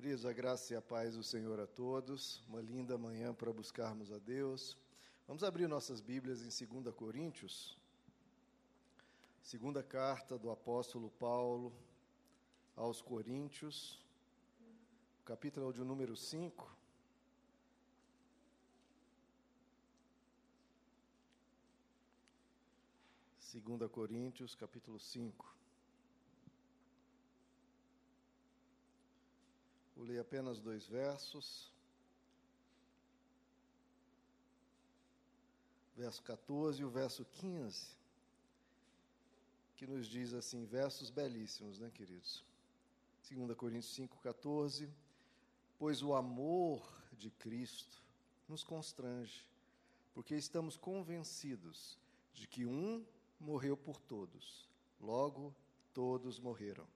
Queridos, a graça e a paz do Senhor a todos. Uma linda manhã para buscarmos a Deus. Vamos abrir nossas Bíblias em 2 Coríntios. Segunda carta do apóstolo Paulo aos Coríntios, capítulo de número 5. Segunda Coríntios, capítulo 5. Vou ler apenas dois versos. Verso 14 e o verso 15, que nos diz assim, versos belíssimos, né, queridos? 2 Coríntios 5, 14. Pois o amor de Cristo nos constrange, porque estamos convencidos de que um morreu por todos, logo todos morreram.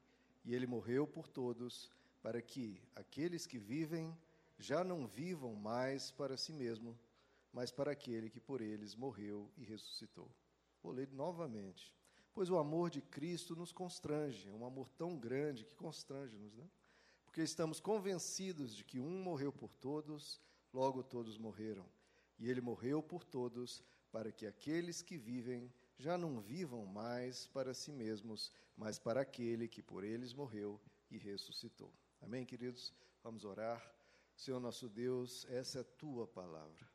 E ele morreu por todos para que aqueles que vivem já não vivam mais para si mesmo, mas para aquele que por eles morreu e ressuscitou. Vou ler novamente. Pois o amor de Cristo nos constrange, um amor tão grande que constrange-nos, né? Porque estamos convencidos de que um morreu por todos, logo todos morreram. E ele morreu por todos, para que aqueles que vivem já não vivam mais para si mesmos, mas para aquele que por eles morreu e ressuscitou. Amém, queridos? Vamos orar. Senhor nosso Deus, essa é a tua palavra.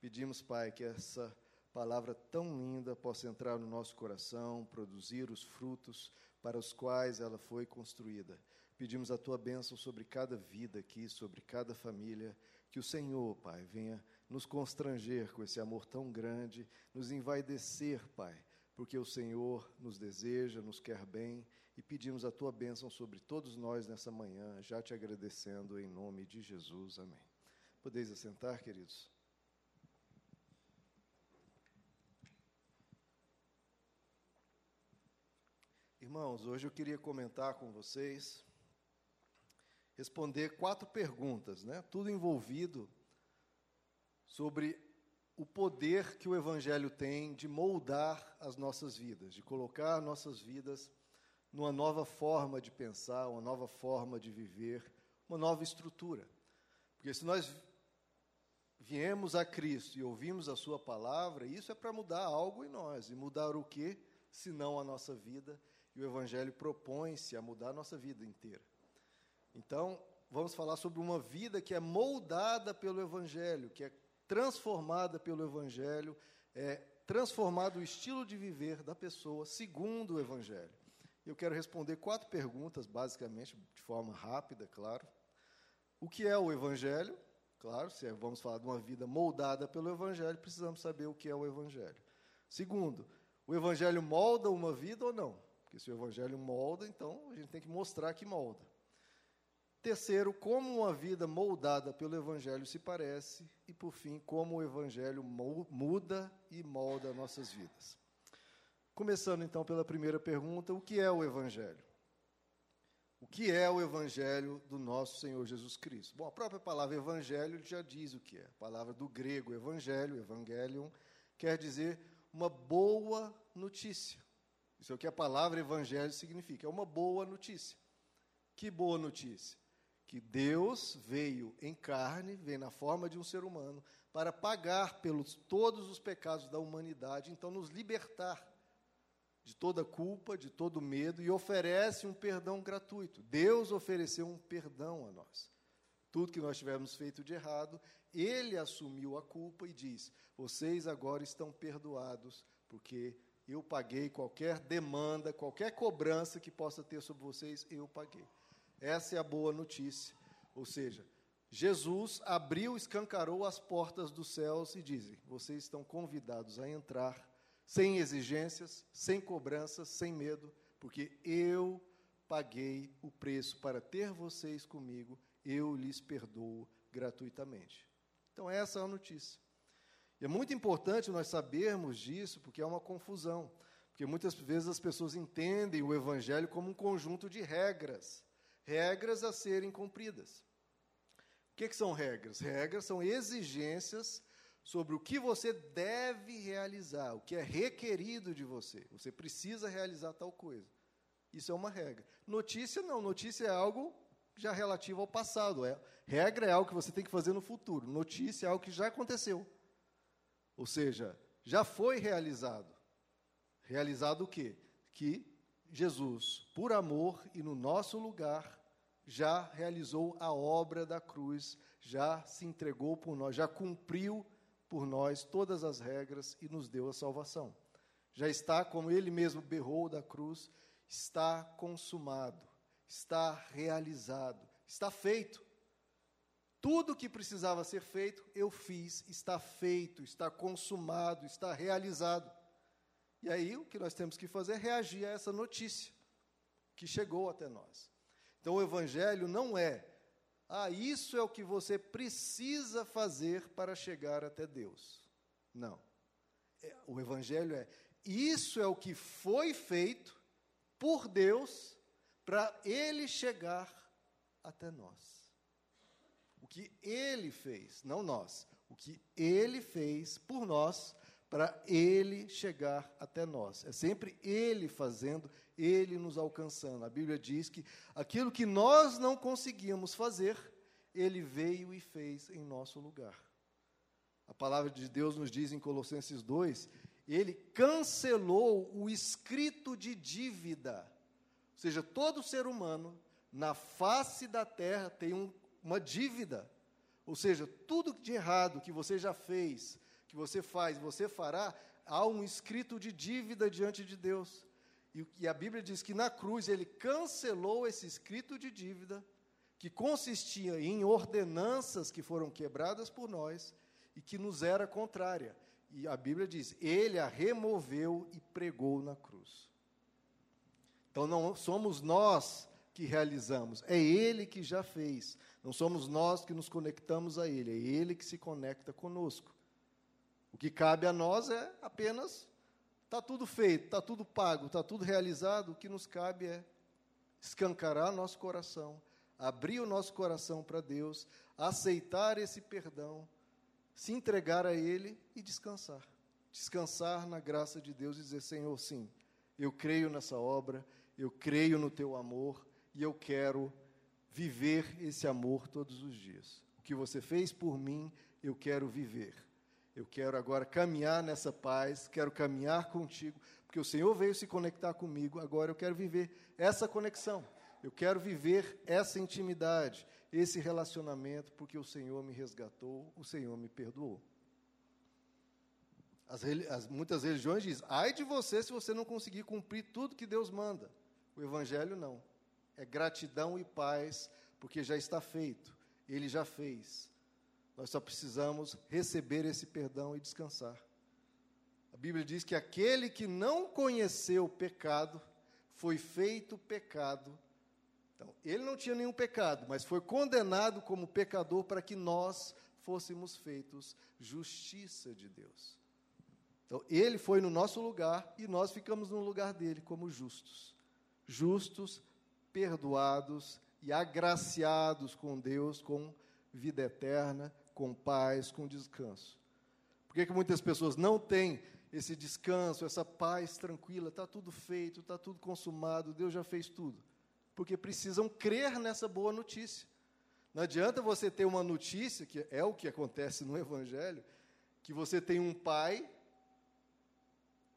Pedimos, Pai, que essa palavra tão linda possa entrar no nosso coração, produzir os frutos para os quais ela foi construída. Pedimos a tua bênção sobre cada vida aqui, sobre cada família. Que o Senhor, Pai, venha nos constranger com esse amor tão grande, nos envaidecer, Pai, porque o Senhor nos deseja, nos quer bem e pedimos a tua bênção sobre todos nós nessa manhã, já te agradecendo em nome de Jesus. Amém. Podeis assentar, queridos? Irmãos, hoje eu queria comentar com vocês, responder quatro perguntas, né? Tudo envolvido sobre o poder que o Evangelho tem de moldar as nossas vidas, de colocar nossas vidas numa nova forma de pensar, uma nova forma de viver, uma nova estrutura. Porque se nós viemos a Cristo e ouvimos a Sua palavra, isso é para mudar algo em nós. E mudar o quê? Senão a nossa vida. E o Evangelho propõe-se a mudar a nossa vida inteira. Então, vamos falar sobre uma vida que é moldada pelo Evangelho, que é transformada pelo Evangelho, é transformado o estilo de viver da pessoa segundo o Evangelho. Eu quero responder quatro perguntas, basicamente, de forma rápida, claro. O que é o Evangelho? Claro, se vamos falar de uma vida moldada pelo Evangelho, precisamos saber o que é o Evangelho. Segundo, o Evangelho molda uma vida ou não? Porque se o Evangelho molda, então a gente tem que mostrar que molda. Terceiro, como uma vida moldada pelo Evangelho se parece. E, por fim, como o Evangelho muda e molda nossas vidas. Começando então pela primeira pergunta: o que é o Evangelho? O que é o Evangelho do nosso Senhor Jesus Cristo? Bom, a própria palavra Evangelho já diz o que é. A palavra do grego Evangelho, Evangelion, quer dizer uma boa notícia. Isso é o que a palavra Evangelho significa: é uma boa notícia. Que boa notícia? Que Deus veio em carne, veio na forma de um ser humano, para pagar pelos todos os pecados da humanidade, então nos libertar de toda culpa, de todo medo e oferece um perdão gratuito. Deus ofereceu um perdão a nós. Tudo que nós tivermos feito de errado, Ele assumiu a culpa e diz: vocês agora estão perdoados, porque eu paguei qualquer demanda, qualquer cobrança que possa ter sobre vocês, eu paguei. Essa é a boa notícia. Ou seja, Jesus abriu, escancarou as portas dos céus e dizem: vocês estão convidados a entrar sem exigências, sem cobranças, sem medo, porque eu paguei o preço para ter vocês comigo, eu lhes perdoo gratuitamente. Então, essa é a notícia. E é muito importante nós sabermos disso, porque é uma confusão. Porque muitas vezes as pessoas entendem o Evangelho como um conjunto de regras, regras a serem cumpridas. O que, que são regras? Regras são exigências sobre o que você deve realizar, o que é requerido de você. Você precisa realizar tal coisa. Isso é uma regra. Notícia não, notícia é algo já relativo ao passado. É, regra é algo que você tem que fazer no futuro. Notícia é algo que já aconteceu. Ou seja, já foi realizado. Realizado o quê? Que Jesus, por amor e no nosso lugar, já realizou a obra da cruz, já se entregou por nós, já cumpriu por nós todas as regras e nos deu a salvação. Já está, como ele mesmo berrou da cruz, está consumado, está realizado, está feito. Tudo o que precisava ser feito, eu fiz, está feito, está consumado, está realizado. E aí o que nós temos que fazer é reagir a essa notícia que chegou até nós. Então o Evangelho não é, ah, isso é o que você precisa fazer para chegar até Deus. Não. É, o Evangelho é, isso é o que foi feito por Deus para Ele chegar até nós. O que Ele fez, não nós, o que Ele fez por nós para Ele chegar até nós. É sempre Ele fazendo, Ele nos alcançando. A Bíblia diz que aquilo que nós não conseguíamos fazer, Ele veio e fez em nosso lugar. A palavra de Deus nos diz em Colossenses 2: Ele cancelou o escrito de dívida. Ou seja, todo ser humano na face da terra tem um, uma dívida. Ou seja, tudo de errado que você já fez, que você faz, você fará, há um escrito de dívida diante de Deus. E, a Bíblia diz que na cruz ele cancelou esse escrito de dívida, que consistia em ordenanças que foram quebradas por nós e que nos era contrária. E a Bíblia diz: ele a removeu e pregou na cruz. Então não somos nós que realizamos, é ele que já fez. Não somos nós que nos conectamos a ele, é ele que se conecta conosco. O que cabe a nós é apenas está tudo feito, está tudo pago, está tudo realizado. O que nos cabe é escancarar nosso coração, abrir o nosso coração para Deus, aceitar esse perdão, se entregar a Ele e descansar. Descansar na graça de Deus e dizer: Senhor, sim, eu creio nessa obra, eu creio no teu amor e eu quero viver esse amor todos os dias. O que você fez por mim, eu quero viver. Eu quero agora caminhar nessa paz, quero caminhar contigo, porque o Senhor veio se conectar comigo, agora eu quero viver essa conexão. Eu quero viver essa intimidade, esse relacionamento, porque o Senhor me resgatou, o Senhor me perdoou. As, as, muitas religiões dizem: ai de você se você não conseguir cumprir tudo que Deus manda. O Evangelho não. É gratidão e paz, porque já está feito, ele já fez. Nós só precisamos receber esse perdão e descansar. A Bíblia diz que aquele que não conheceu o pecado foi feito pecado. Então, ele não tinha nenhum pecado, mas foi condenado como pecador para que nós fôssemos feitos justiça de Deus. Então, ele foi no nosso lugar e nós ficamos no lugar dele como justos. Justos, perdoados e agraciados com Deus com vida eterna, com paz, com descanso. Por que, que muitas pessoas não têm esse descanso, essa paz tranquila? Está tudo feito, está tudo consumado, Deus já fez tudo. Porque precisam crer nessa boa notícia. Não adianta você ter uma notícia, que é o que acontece no Evangelho, que você tem um pai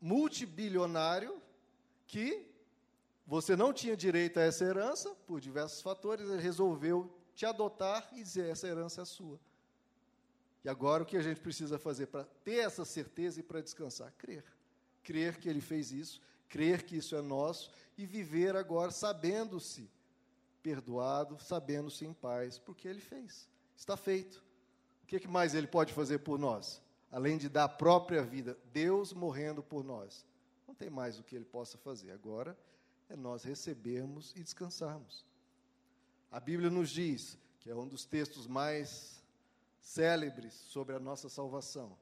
multibilionário que você não tinha direito a essa herança, por diversos fatores, ele resolveu te adotar e dizer: essa herança é sua. E agora o que a gente precisa fazer para ter essa certeza e para descansar? Crer. Crer que Ele fez isso, crer que isso é nosso e viver agora sabendo-se perdoado, sabendo-se em paz, porque Ele fez. Está feito. O que mais Ele pode fazer por nós? Além de dar a própria vida, Deus morrendo por nós. Não tem mais o que Ele possa fazer. Agora é nós recebermos e descansarmos. A Bíblia nos diz, que é um dos textos mais célebres sobre a nossa salvação.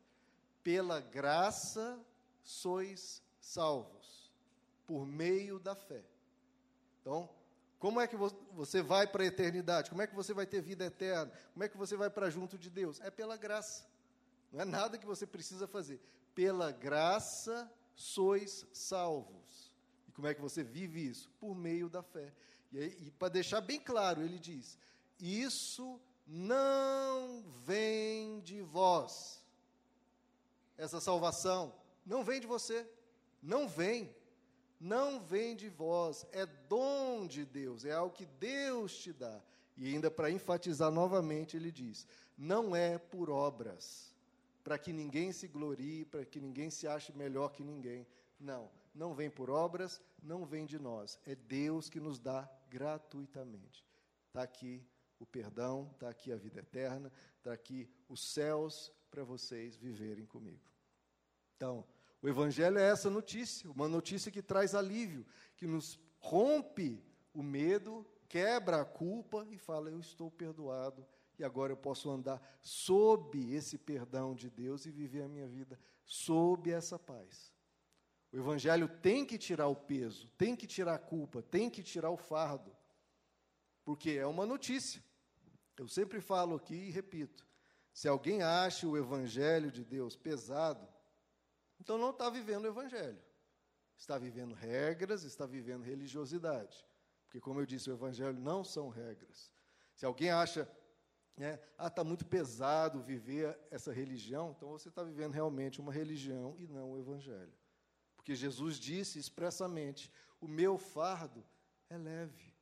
Pela graça sois salvos, por meio da fé. Então, como é que você vai para a eternidade? Como é que você vai ter vida eterna? Como é que você vai para junto de Deus? É pela graça. Não é nada que você precisa fazer. Pela graça sois salvos. E como é que você vive isso? Por meio da fé. E, e para deixar bem claro, ele diz: Isso não vem de vós. Essa salvação não vem de você, não vem, não vem de vós, é dom de Deus, é algo que Deus te dá. E ainda para enfatizar novamente, ele diz: não é por obras, para que ninguém se glorie, para que ninguém se ache melhor que ninguém. Não, não vem por obras, não vem de nós. É Deus que nos dá gratuitamente. Está aqui o perdão, está aqui a vida eterna, está aqui os céus para vocês viverem comigo. Então, o Evangelho é essa notícia, uma notícia que traz alívio, que nos rompe o medo, quebra a culpa e fala: Eu estou perdoado e agora eu posso andar sob esse perdão de Deus e viver a minha vida sob essa paz. O Evangelho tem que tirar o peso, tem que tirar a culpa, tem que tirar o fardo, porque é uma notícia. Eu sempre falo aqui e repito: se alguém acha o Evangelho de Deus pesado, então não está vivendo o Evangelho. Está vivendo regras, está vivendo religiosidade. Porque, como eu disse, o Evangelho não são regras. Se alguém acha né? Ah, está muito pesado viver essa religião, então você está vivendo realmente uma religião e não o Evangelho. Porque Jesus disse expressamente: o meu fardo é leve.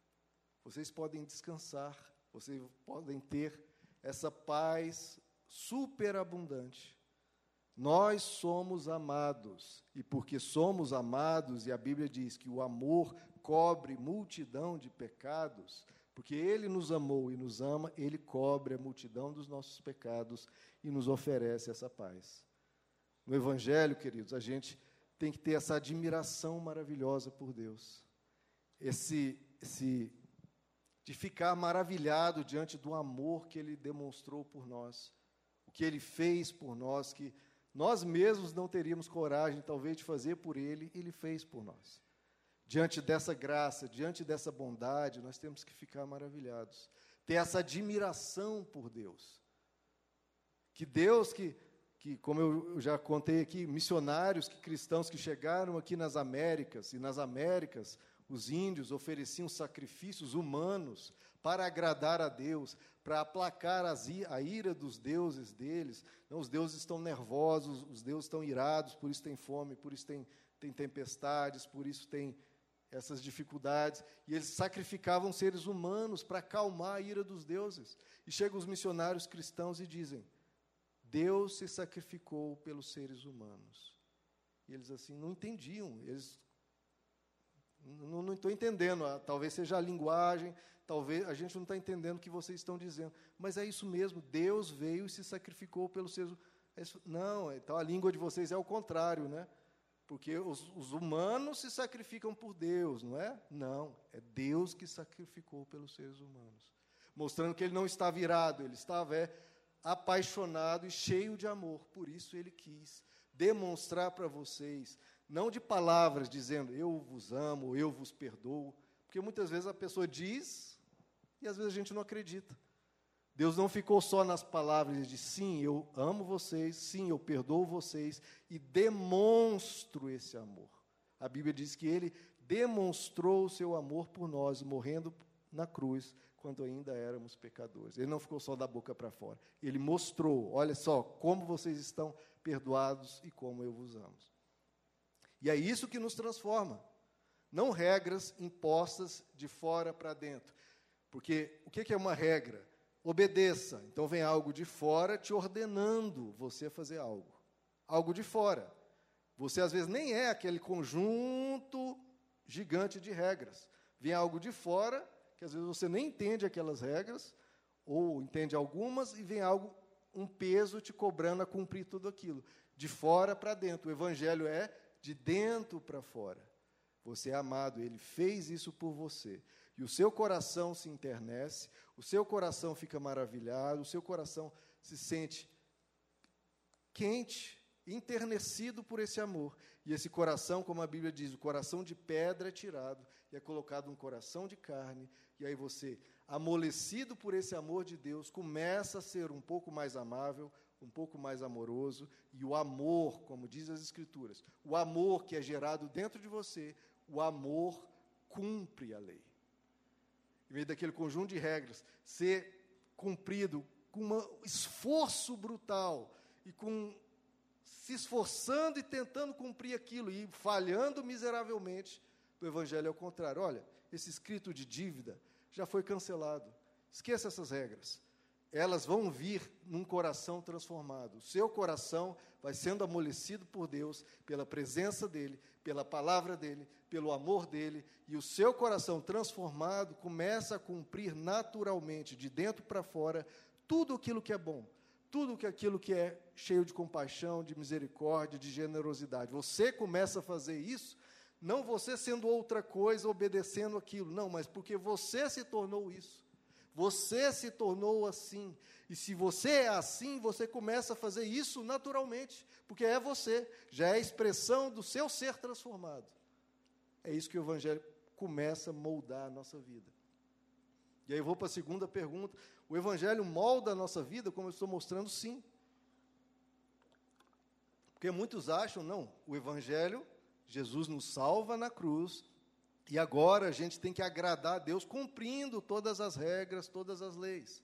Vocês podem descansar, vocês podem ter essa paz superabundante. Nós somos amados, e porque somos amados, e a Bíblia diz que o amor cobre multidão de pecados, porque Ele nos amou e nos ama, Ele cobre a multidão dos nossos pecados e nos oferece essa paz. No Evangelho, queridos, a gente tem que ter essa admiração maravilhosa por Deus, esse, esse de ficar maravilhado diante do amor que Ele demonstrou por nós, o que Ele fez por nós, que nós mesmos não teríamos coragem, talvez, de fazer por Ele, Ele fez por nós. Diante dessa graça, diante dessa bondade, nós temos que ficar maravilhados. Ter essa admiração por Deus. Que Deus que, que como eu já contei aqui, missionários, que cristãos que chegaram aqui nas Américas, e nas Américas os índios ofereciam sacrifícios humanos para agradar a Deus, para aplacar a ira dos deuses deles. Não, os deuses estão nervosos, os deuses estão irados, por isso tem fome, por isso tem, tem tempestades, por isso tem essas dificuldades, e eles sacrificavam seres humanos para acalmar a ira dos deuses. E chegam os missionários cristãos e dizem: Deus se sacrificou pelos seres humanos. E eles assim não entendiam, eles não estou entendendo, ah, talvez seja a linguagem, talvez a gente não está entendendo o que vocês estão dizendo, mas é isso mesmo, Deus veio e se sacrificou pelos humanos. É não, então a língua de vocês é o contrário, né? Porque os, os, humanos se sacrificam por Deus, não é? Não, é Deus que sacrificou pelos seres humanos. Mostrando que ele não estava irado, ele estava é, apaixonado e cheio de amor. Por isso ele quis demonstrar para vocês, não de palavras dizendo eu vos amo, eu vos perdoo, porque muitas vezes a pessoa diz e às vezes a gente não acredita. Deus não ficou só nas palavras de sim, eu amo vocês, sim, eu perdoo vocês e demonstro esse amor. A Bíblia diz que ele demonstrou o seu amor por nós, morrendo na cruz, quando ainda éramos pecadores. Ele não ficou só da boca para fora. Ele mostrou, olha só, como vocês estão perdoados e como eu vos amo. E é isso que nos transforma. Não regras impostas de fora para dentro. Porque o que é uma regra? obedeça. Então vem algo de fora te ordenando você fazer algo. Algo de fora. Você às vezes nem é aquele conjunto gigante de regras. Vem algo de fora, que às vezes você nem entende aquelas regras, ou entende algumas, e vem algo, um peso te cobrando a cumprir tudo aquilo. De fora para dentro. O evangelho é de dentro para fora. Você é amado, ele fez isso por você e o seu coração se internece, o seu coração fica maravilhado, o seu coração se sente quente, enternecido por esse amor. E esse coração, como a Bíblia diz, o coração de pedra é tirado e é colocado um coração de carne, e aí você, amolecido por esse amor de Deus, começa a ser um pouco mais amável, um pouco mais amoroso, e o amor, como diz as Escrituras, o amor que é gerado dentro de você, o amor cumpre a lei. em meio daquele conjunto de regras, ser cumprido com um esforço brutal e com se esforçando e tentando cumprir aquilo e falhando miseravelmente, o evangelho é o contrário. Olha, esse escrito de dívida já foi cancelado. Esqueça essas regras. Elas vão vir num coração transformado. O seu coração vai sendo amolecido por Deus, pela presença dEle, pela palavra dEle, pelo amor dEle, e o seu coração transformado começa a cumprir naturalmente, de dentro para fora, tudo aquilo que é bom, tudo aquilo que é cheio de compaixão, de misericórdia, de generosidade. Você começa a fazer isso, não você sendo outra coisa, obedecendo aquilo, não, mas porque você se tornou isso. Você se tornou assim. E se você é assim, você começa a fazer isso naturalmente, porque é você, já é a expressão do seu ser transformado. É isso que o Evangelho começa a moldar a nossa vida. E aí eu vou para a segunda pergunta. O Evangelho molda a nossa vida, como eu estou mostrando, sim. Porque muitos acham, não, o Evangelho, Jesus nos salva na cruz, e agora a gente tem que agradar a Deus cumprindo todas as regras, todas as leis.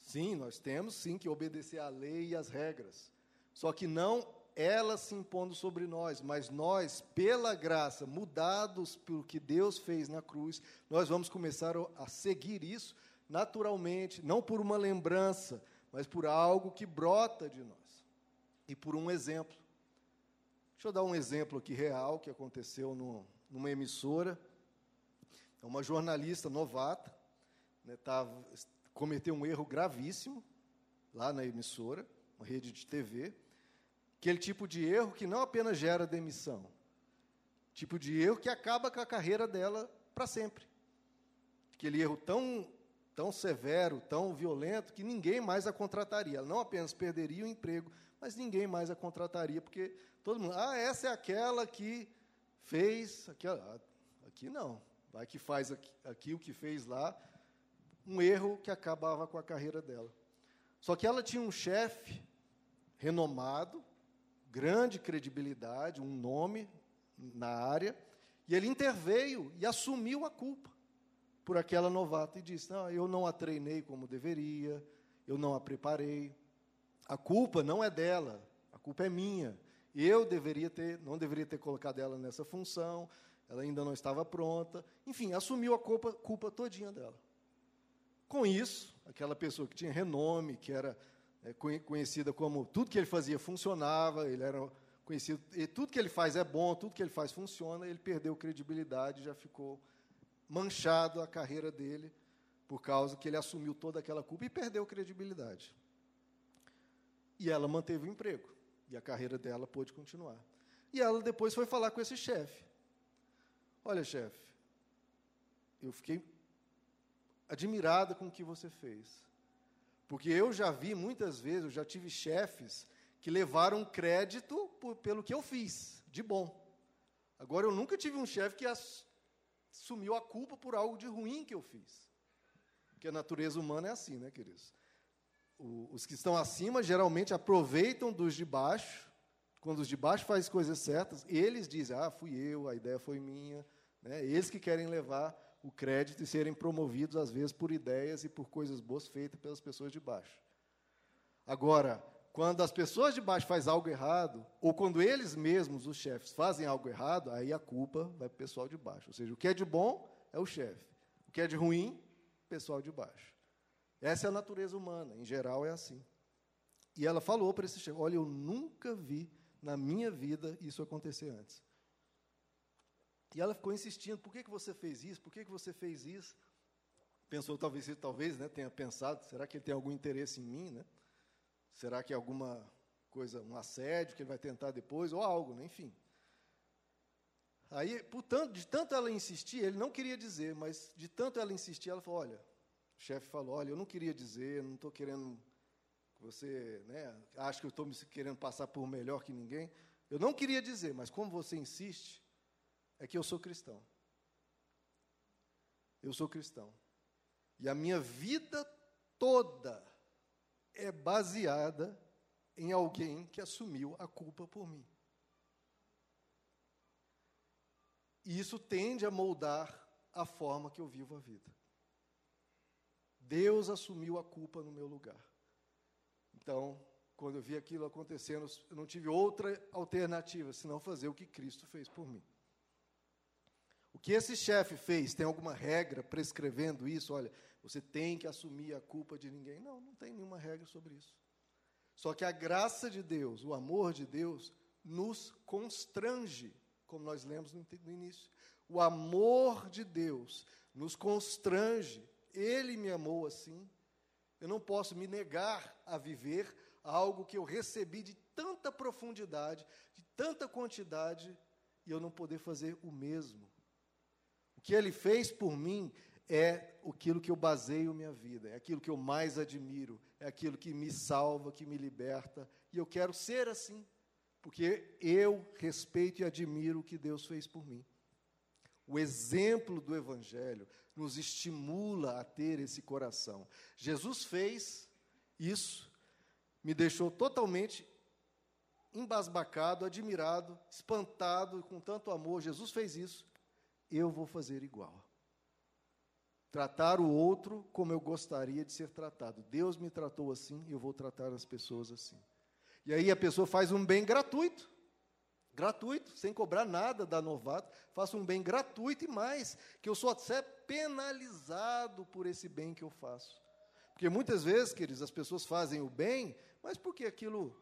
Sim, nós temos sim que obedecer à lei e às regras. Só que não elas se impondo sobre nós, mas nós, pela graça, mudados pelo que Deus fez na cruz, nós vamos começar a seguir isso naturalmente, não por uma lembrança, mas por algo que brota de nós. E por um exemplo. Deixa eu dar um exemplo aqui real que aconteceu no, numa emissora. É uma jornalista novata, né, tava, cometeu um erro gravíssimo lá na emissora, uma rede de TV. Aquele tipo de erro que não apenas gera demissão, tipo de erro que acaba com a carreira dela para sempre. Aquele erro tão, tão severo, tão violento, que ninguém mais a contrataria. Ela não apenas perderia o emprego, mas ninguém mais a contrataria, porque todo mundo, ah, essa é aquela que fez, aqui, aqui não, vai que faz aqui, aqui o que fez lá, um erro que acabava com a carreira dela. Só que ela tinha um chefe renomado, grande credibilidade, um nome na área, e ele interveio e assumiu a culpa por aquela novata e disse: Não, eu não a treinei como deveria, eu não a preparei. A culpa não é dela, a culpa é minha. Eu deveria ter, não deveria ter colocado ela nessa função, ela ainda não estava pronta. Enfim, assumiu a culpa, culpa todinha dela. Com isso, aquela pessoa que tinha renome, que era é, conhecida como tudo que ele fazia funcionava, ele era conhecido, e tudo que ele faz é bom, tudo que ele faz funciona, ele perdeu credibilidade, já ficou manchado a carreira dele por causa que ele assumiu toda aquela culpa e perdeu credibilidade. E ela manteve o emprego. E a carreira dela pôde continuar. E ela depois foi falar com esse chefe. Olha, chefe, eu fiquei admirada com o que você fez. Porque eu já vi muitas vezes, eu já tive chefes que levaram crédito por, pelo que eu fiz, de bom. Agora, eu nunca tive um chefe que assumiu a culpa por algo de ruim que eu fiz. Porque a natureza humana é assim, né, queridos? Os que estão acima geralmente aproveitam dos de baixo. Quando os de baixo fazem coisas certas, eles dizem: Ah, fui eu, a ideia foi minha. Né? Eles que querem levar o crédito e serem promovidos, às vezes, por ideias e por coisas boas feitas pelas pessoas de baixo. Agora, quando as pessoas de baixo fazem algo errado, ou quando eles mesmos, os chefes, fazem algo errado, aí a culpa vai para o pessoal de baixo. Ou seja, o que é de bom é o chefe, o que é de ruim, o pessoal de baixo. Essa é a natureza humana, em geral é assim. E ela falou para esse chefe: Olha, eu nunca vi na minha vida isso acontecer antes. E ela ficou insistindo: Por que, que você fez isso? Por que, que você fez isso? Pensou, talvez, talvez né, tenha pensado: será que ele tem algum interesse em mim? Né? Será que é alguma coisa, um assédio que ele vai tentar depois? Ou algo, né? enfim. Aí, portanto, de tanto ela insistir, ele não queria dizer, mas de tanto ela insistir, ela falou: Olha, chefe falou: Olha, eu não queria dizer, não estou querendo que você né, acha que eu estou me querendo passar por melhor que ninguém. Eu não queria dizer, mas como você insiste, é que eu sou cristão. Eu sou cristão. E a minha vida toda é baseada em alguém que assumiu a culpa por mim. E isso tende a moldar a forma que eu vivo a vida. Deus assumiu a culpa no meu lugar. Então, quando eu vi aquilo acontecendo, eu não tive outra alternativa senão fazer o que Cristo fez por mim. O que esse chefe fez, tem alguma regra prescrevendo isso? Olha, você tem que assumir a culpa de ninguém. Não, não tem nenhuma regra sobre isso. Só que a graça de Deus, o amor de Deus, nos constrange, como nós lemos no, início. O amor de Deus nos constrange. Ele me amou assim. Eu não posso me negar a viver algo que eu recebi de tanta profundidade, de tanta quantidade, e eu não poder fazer o mesmo. O que ele fez por mim é aquilo que eu baseio minha vida, é aquilo que eu mais admiro, é aquilo que me salva, que me liberta, e eu quero ser assim, porque eu respeito e admiro o que Deus fez por mim. O exemplo do Evangelho nos estimula a ter esse coração. Jesus fez isso, me deixou totalmente embasbacado, admirado, espantado com tanto amor. Jesus fez isso, eu vou fazer igual. Tratar o outro como eu gostaria de ser tratado. Deus me tratou assim, eu vou tratar as pessoas assim. E aí a pessoa faz um bem gratuito. Gratuito, sem cobrar nada da novato, faço um bem gratuito e mais, que eu sou até penalizado por esse bem que eu faço. Porque muitas vezes, queridos, as pessoas fazem o bem, mas porque aquilo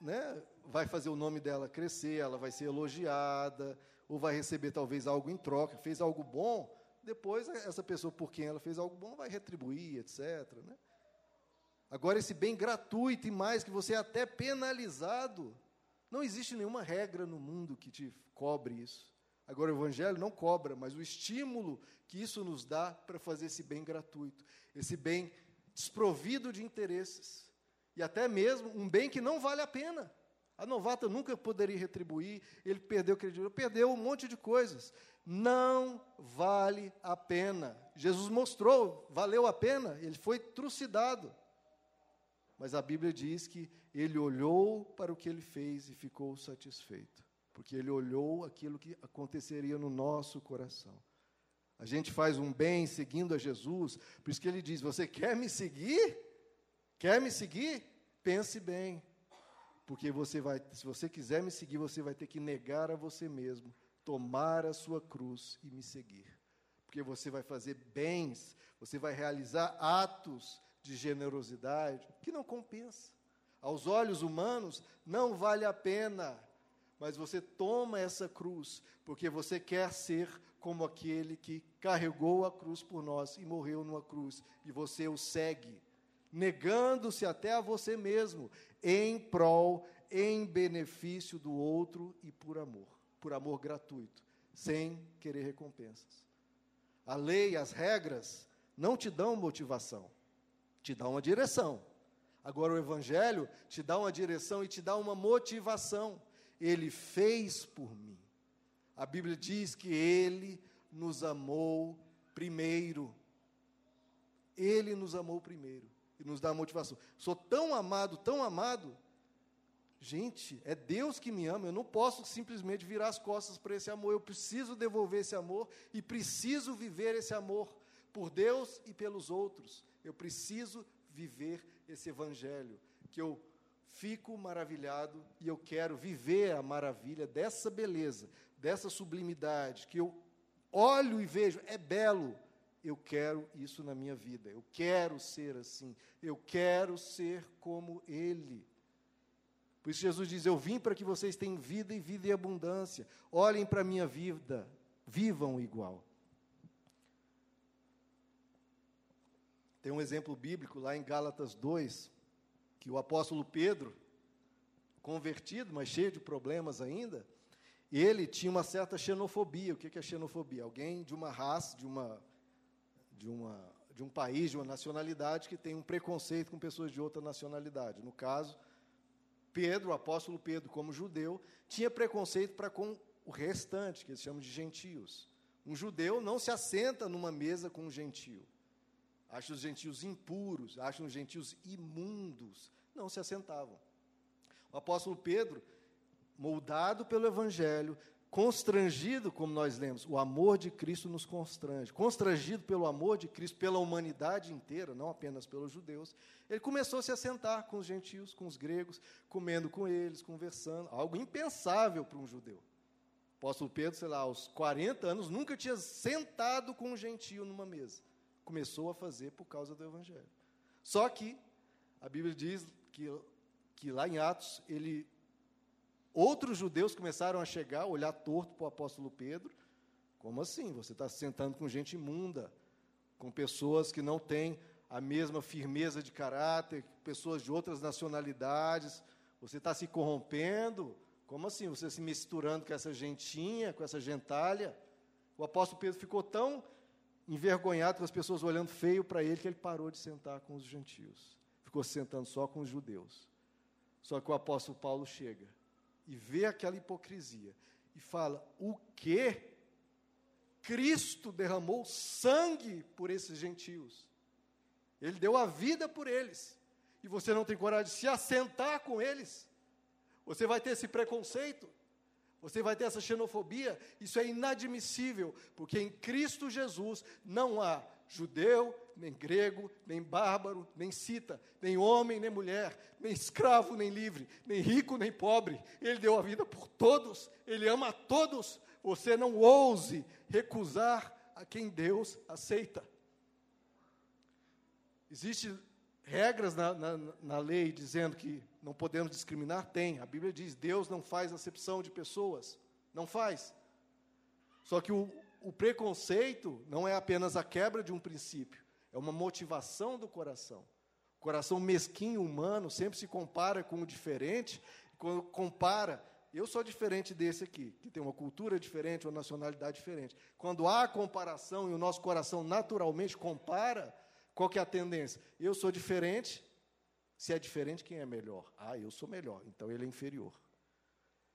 né, vai fazer o nome dela crescer, ela vai ser elogiada, ou vai receber talvez algo em troca, fez algo bom, depois essa pessoa por quem ela fez algo bom vai retribuir, etc. Né? Agora, esse bem gratuito e mais, que você é até penalizado, não existe nenhuma regra no mundo que te cobre isso. Agora, o Evangelho não cobra, mas o estímulo que isso nos dá para fazer esse bem gratuito, esse bem desprovido de interesses, e até mesmo um bem que não vale a pena. A novata nunca poderia retribuir, ele perdeu credibilidade, perdeu um monte de coisas. Não vale a pena. Jesus mostrou, valeu a pena, ele foi trucidado. Mas a Bíblia diz que ele olhou para o que ele fez e ficou satisfeito, porque ele olhou aquilo que aconteceria no nosso coração. A gente faz um bem seguindo a Jesus, por isso que ele diz: Você quer me seguir? Quer me seguir? Pense bem, porque você vai, se você quiser me seguir, você vai ter que negar a você mesmo, tomar a sua cruz e me seguir. Porque você vai fazer bens, você vai realizar atos de generosidade que não compensa. Aos olhos humanos, não vale a pena, mas você toma essa cruz, porque você quer ser como aquele que carregou a cruz por nós e morreu numa cruz, e você o segue, negando-se até a você mesmo, em prol, em benefício do outro e por amor, por amor gratuito, sem querer recompensas. A lei, as regras, não te dão motivação, te dão uma direção. Agora, o Evangelho te dá uma direção e te dá uma motivação. Ele fez por mim. A Bíblia diz que Ele nos amou primeiro. Ele nos amou primeiro e nos dá motivação. Sou tão amado, tão amado. Gente, é Deus que me ama. Eu não posso simplesmente virar as costas para esse amor. Eu preciso devolver esse amor e preciso viver esse amor por Deus e pelos outros. Eu preciso viver esse evangelho, que eu fico maravilhado e eu quero viver a maravilha dessa beleza, dessa sublimidade, que eu olho e vejo, é belo. Eu quero isso na minha vida. Eu quero ser assim. Eu quero ser como Ele. Por isso Jesus diz: Eu vim para que vocês tenham vida e vida em abundância. Olhem para a minha vida, vivam igual. Tem um exemplo bíblico lá em Gálatas 2, que o apóstolo Pedro, convertido, mas cheio de problemas ainda, ele tinha uma certa xenofobia. O que é xenofobia? Alguém de uma raça, de uma, de uma, de um país, de uma nacionalidade que tem um preconceito com pessoas de outra nacionalidade. No caso, Pedro, o apóstolo Pedro, como judeu, tinha preconceito para com o restante, que eles chamam de gentios. Um judeu não se assenta numa mesa com um gentio acha os gentios impuros, acham os gentios imundos. Não se assentavam. O apóstolo Pedro, moldado pelo Evangelho, constrangido, como nós lemos, o amor de Cristo nos constrange, constrangido pelo amor de Cristo, pela humanidade inteira, não apenas pelos judeus, ele começou a se assentar com os gentios, com os gregos, comendo com eles, conversando, algo impensável para um judeu. O apóstolo Pedro, sei lá, aos 40 anos, nunca tinha sentado com um gentio numa mesa. Começou a fazer por causa do evangelho. Só que a Bíblia diz que, que lá em Atos ele Outros judeus começaram a chegar, olhar torto para o apóstolo Pedro. Como assim? Você está sentando com gente imunda, com pessoas que não têm a mesma firmeza de caráter, pessoas de outras nacionalidades. Você está se corrompendo? Como assim? Você se misturando com essa gentinha, com essa gentalha? O apóstolo Pedro ficou tão envergonhado com as pessoas olhando feio para ele que ele parou de sentar com os gentios. Ficou sentando só com os judeus. Só que o apóstolo Paulo chega e vê aquela hipocrisia e fala: o que? Cristo derramou sangue por esses gentios. Ele deu a vida por eles. E você não tem coragem de se assentar com eles. Você vai ter esse preconceito. Você vai ter essa xenofobia. Isso é inadmissível, porque em Cristo Jesus não há judeu, nem grego, nem bárbaro, nem cita, nem homem, nem mulher, nem escravo, nem livre, nem rico, nem pobre. Ele deu a vida por todos, ele ama a todos. Você não ouse recusar a quem Deus aceita. Existem regras na, na, na lei dizendo que não podemos discriminar? Tem. A Bíblia diz: Deus não faz acepção de pessoas. Não faz. Só que o, o preconceito não é apenas a quebra de um princípio, é uma motivação do coração. O coração mesquinho humano sempre se compara com o diferente, quando compara, eu sou diferente desse aqui, que tem uma cultura diferente, uma nacionalidade diferente. Quando há comparação e o nosso coração naturalmente compara, qual que é a tendência? Eu sou diferente, se é diferente, quem é melhor? Ah, eu sou melhor, então ele é inferior.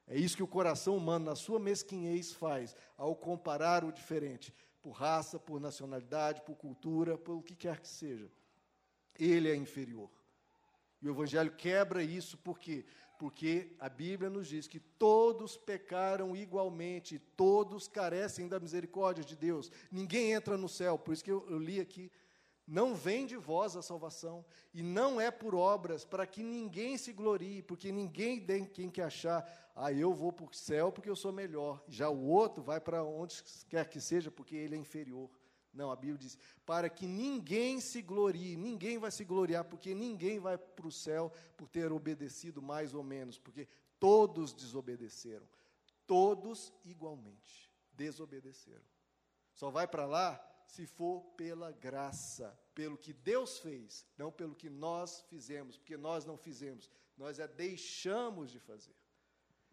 É isso que o coração humano, na sua mesquinhez, faz ao comparar o diferente, por raça, por nacionalidade, por cultura, por o que quer que seja. Ele é inferior. E o Evangelho quebra isso por quê? Porque a Bíblia nos diz que todos pecaram igualmente, todos carecem da misericórdia de Deus. Ninguém entra no céu, por isso que eu, eu li aqui não vem de vós a salvação, e não é por obras, para que ninguém se glorie, porque ninguém tem quem que achar, ah, eu vou para o céu porque eu sou melhor, já o outro vai para onde quer que seja porque ele é inferior. Não, a Bíblia diz, para que ninguém se glorie, ninguém vai se gloriar, porque ninguém vai para o céu por ter obedecido mais ou menos, porque todos desobedeceram, todos igualmente desobedeceram. Só vai para lá se for pela graça, pelo que Deus fez, não pelo que nós fizemos, porque nós não fizemos, nós é deixamos de fazer.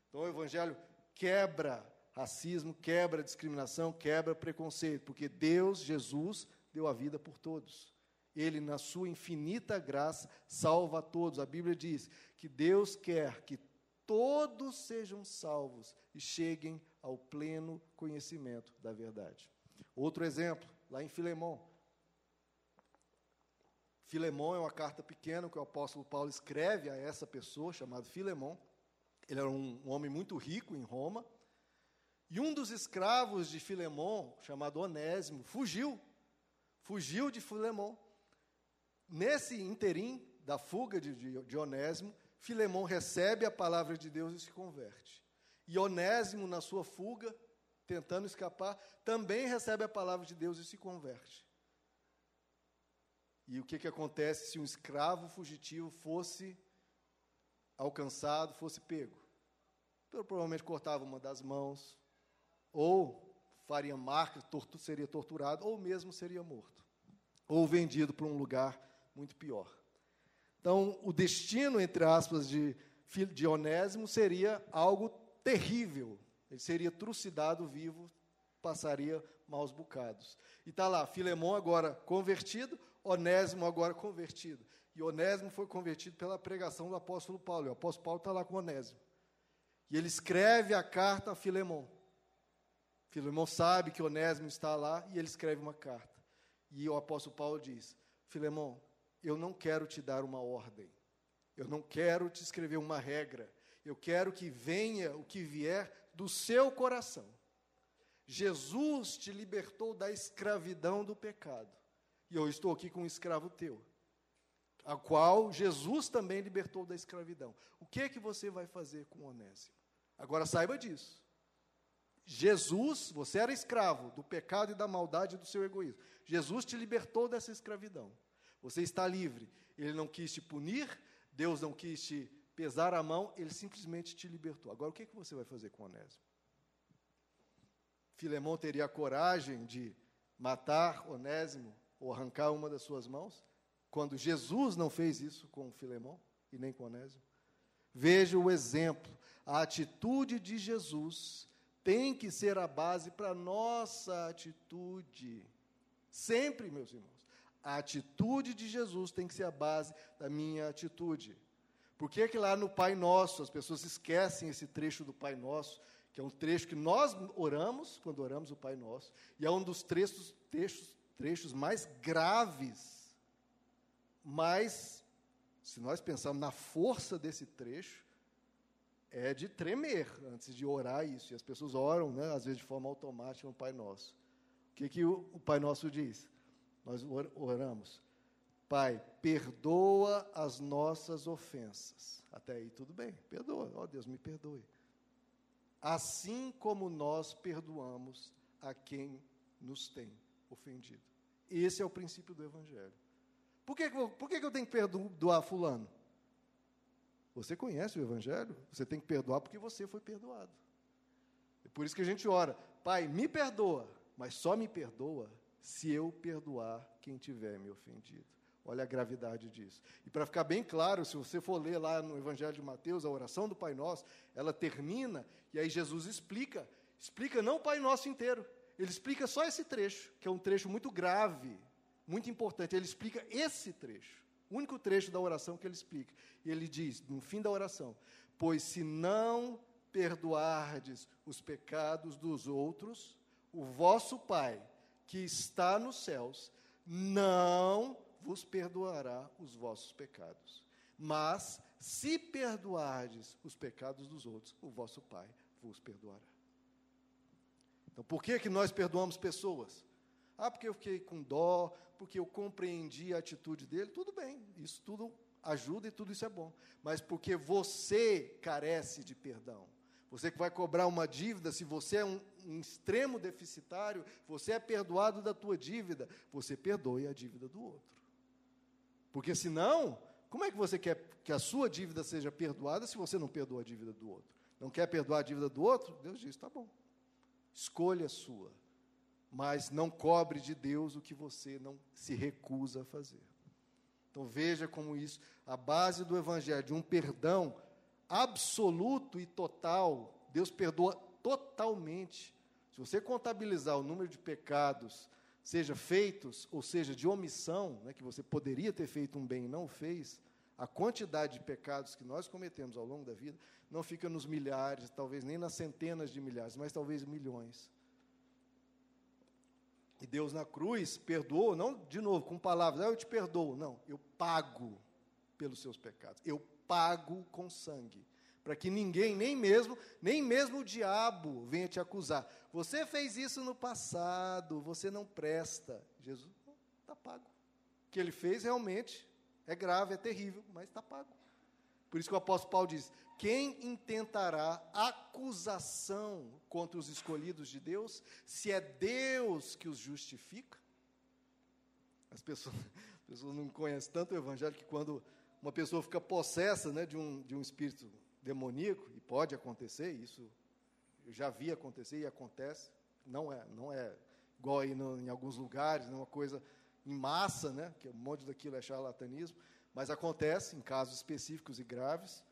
Então o Evangelho quebra racismo, quebra discriminação, quebra preconceito, porque Deus, Jesus, deu a vida por todos. Ele, na sua infinita graça, salva a todos. A Bíblia diz que Deus quer que todos sejam salvos e cheguem ao pleno conhecimento da verdade. Outro exemplo, lá em Filemão. Filemão é uma carta pequena que o apóstolo Paulo escreve a essa pessoa, chamado Filemão. Ele era um, um homem muito rico em Roma. E um dos escravos de Filemão, chamado Onésimo, fugiu. Fugiu de Filemão. Nesse interim da fuga de, de, de Onésimo, Filemão recebe a palavra de Deus e se converte. E Onésimo, na sua fuga, tentando escapar, também recebe a palavra de Deus e se converte. E o que, que acontece se um escravo fugitivo fosse alcançado, fosse pego? Então, provavelmente cortava uma das mãos, ou faria marcas, tortu seria torturado, ou mesmo seria morto, ou vendido para um lugar muito pior. Então, o destino, entre aspas, de, de Onésimo seria algo terrível, ele seria trucidado vivo, passaria maus bocados. E está lá, Filemão agora convertido, Onésimo agora convertido. E Onésimo foi convertido pela pregação do apóstolo Paulo. E o apóstolo Paulo está lá com Onésimo. E ele escreve a carta a Filemão. Filemão sabe que Onésimo está lá e ele escreve uma carta. E o apóstolo Paulo diz: Filemão, eu não quero te dar uma ordem. Eu não quero te escrever uma regra. Eu quero que venha o que vier do seu coração. Jesus te libertou da escravidão do pecado. E eu estou aqui com um escravo teu, a qual Jesus também libertou da escravidão. O que é que você vai fazer com Onésimo? Agora saiba disso. Jesus, você era escravo do pecado e da maldade e do seu egoísmo. Jesus te libertou dessa escravidão. Você está livre. Ele não quis te punir, Deus não quis te pesar a mão, ele simplesmente te libertou. Agora, o que, é que você vai fazer com Onésimo? Filemão teria a coragem de matar Onésimo ou arrancar uma das suas mãos? Quando Jesus não fez isso com Filemão e nem com Onésimo? Veja o exemplo. A atitude de Jesus tem que ser a base para nossa atitude. Sempre, meus irmãos. A atitude de Jesus tem que ser a base da minha atitude. Por que, que lá no Pai Nosso as pessoas esquecem esse trecho do Pai Nosso, que é um trecho que nós oramos quando oramos o Pai Nosso, e é um dos trechos, trechos, trechos mais graves, mas, se nós pensarmos na força desse trecho, é de tremer antes de orar isso. E as pessoas oram, né, às vezes de forma automática, no Pai Nosso. O que, que o, o Pai Nosso diz? Nós oramos. Pai, perdoa as nossas ofensas. Até aí tudo bem, perdoa. Ó oh, Deus, me perdoe. Assim como nós perdoamos a quem nos tem ofendido. Esse é o princípio do Evangelho. Por que, por que eu tenho que perdoar fulano? Você conhece o Evangelho? Você tem que perdoar porque você foi perdoado. É por isso que a gente ora, Pai, me perdoa, mas só me perdoa se eu perdoar quem tiver me ofendido. Olha a gravidade disso. E para ficar bem claro, se você for ler lá no Evangelho de Mateus, a oração do Pai Nosso, ela termina e aí Jesus explica, explica não o Pai Nosso inteiro, ele explica só esse trecho, que é um trecho muito grave, muito importante. Ele explica esse trecho. O único trecho da oração que ele explica. E ele diz, no fim da oração: Pois se não perdoardes os pecados dos outros, o vosso Pai, que está nos céus, não vos perdoará os vossos pecados. Mas, se perdoardes os pecados dos outros, o vosso Pai vos perdoará. Então, por que, que nós perdoamos pessoas? Ah, porque eu fiquei com dó, porque eu compreendi a atitude dele, tudo bem, isso tudo ajuda e tudo isso é bom. Mas porque você carece de perdão. Você que vai cobrar uma dívida, se você é um, um extremo deficitário, você é perdoado da tua dívida, você perdoe a dívida do outro. Porque senão, como é que você quer que a sua dívida seja perdoada se você não perdoa a dívida do outro? Não quer perdoar a dívida do outro? Deus diz: tá bom. Escolha sua mas não cobre de Deus o que você não se recusa a fazer. Então veja como isso, a base do evangelho de um perdão absoluto e total, Deus perdoa totalmente. Se você contabilizar o número de pecados, seja feitos ou seja de omissão, né, que você poderia ter feito um bem e não fez, a quantidade de pecados que nós cometemos ao longo da vida não fica nos milhares, talvez nem nas centenas de milhares, mas talvez milhões. E Deus na cruz perdoou, não de novo com palavras, ah, eu te perdoo. Não, eu pago pelos seus pecados. Eu pago com sangue. Para que ninguém, nem mesmo, nem mesmo o diabo venha te acusar. Você fez isso no passado, você não presta. Jesus, está pago. O que ele fez realmente é grave, é terrível, mas está pago. Por isso que o apóstolo Paulo diz: quem intentará acusação contra os escolhidos de Deus, se é Deus que os justifica? As pessoas, as pessoas não conhecem tanto o Evangelho que quando uma pessoa fica possessa né, de, um, de um espírito demoníaco, e pode acontecer, isso eu já vi acontecer e acontece, não é, não é igual aí no, em alguns lugares, não é uma coisa em massa, né, que um monte daquilo é charlatanismo, mas acontece em casos específicos e graves.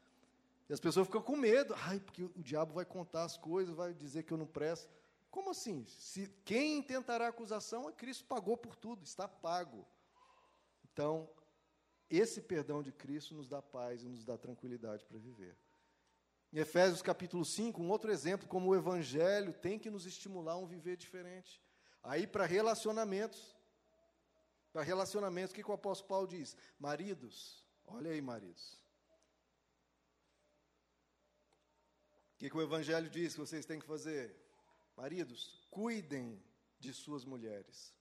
E as pessoas ficam com medo. Ai, porque o diabo vai contar as coisas, vai dizer que eu não presto. Como assim? Se quem tentará acusação é Cristo pagou por tudo, está pago. Então, esse perdão de Cristo nos dá paz e nos dá tranquilidade para viver. Em Efésios capítulo 5, um outro exemplo, como o evangelho tem que nos estimular a um viver diferente. Aí para relacionamentos. Para relacionamentos, o que, que o apóstolo Paulo diz? Maridos, olha aí, maridos. que, que o Evangelho diz que vocês têm que fazer? Maridos, cuidem de suas mulheres.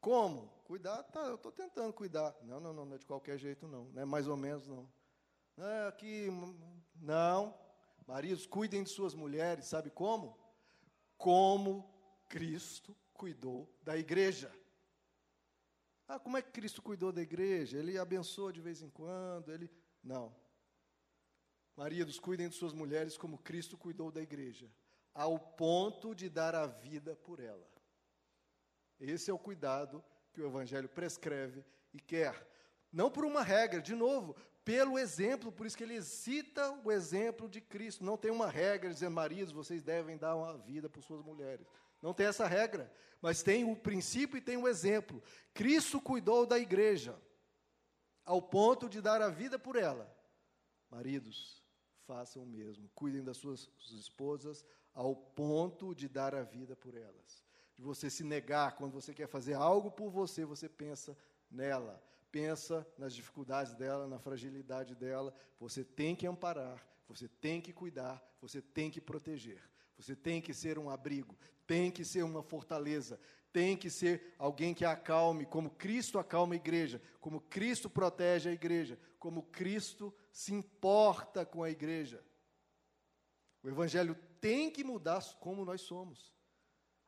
Como? Cuidar? Tá, eu estou tentando cuidar. Não, não, não, não é de qualquer jeito, não. Não é mais ou menos, não. Não é aqui. Não. Maridos, cuidem de suas mulheres. Sabe como? Como Cristo cuidou da igreja. Ah, como é que Cristo cuidou da igreja? Ele abençoa de vez em quando, ele. Não. Maridos, cuidem de suas mulheres como Cristo cuidou da igreja, ao ponto de dar a vida por ela. Esse é o cuidado que o Evangelho prescreve e quer. Não por uma regra, de novo, pelo exemplo, por isso que ele cita o exemplo de Cristo. Não tem uma regra dizendo, maridos, vocês devem dar uma vida por suas mulheres. Não tem essa regra, mas tem o princípio e tem o exemplo. Cristo cuidou da igreja, ao ponto de dar a vida por ela. Maridos, façam o mesmo. Cuidem das suas esposas ao ponto de dar a vida por elas. De você se negar, quando você quer fazer algo por você, você pensa nela, pensa nas dificuldades dela, na fragilidade dela. Você tem que amparar, você tem que cuidar, você tem que proteger. Você tem que ser um abrigo, tem que ser uma fortaleza, tem que ser alguém que acalme, como Cristo acalma a igreja, como Cristo protege a igreja, como Cristo se importa com a igreja. O Evangelho tem que mudar como nós somos.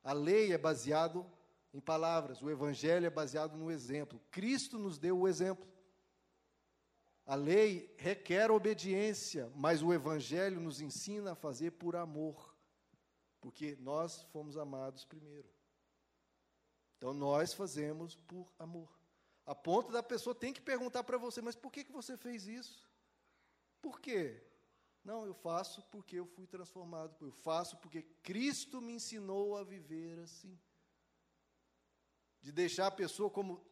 A lei é baseado em palavras, o Evangelho é baseado no exemplo. Cristo nos deu o exemplo. A lei requer obediência, mas o Evangelho nos ensina a fazer por amor, porque nós fomos amados primeiro. Então nós fazemos por amor. A ponto da pessoa tem que perguntar para você, mas por que, que você fez isso? Por quê? Não, eu faço porque eu fui transformado. Eu faço porque Cristo me ensinou a viver assim. De deixar a pessoa como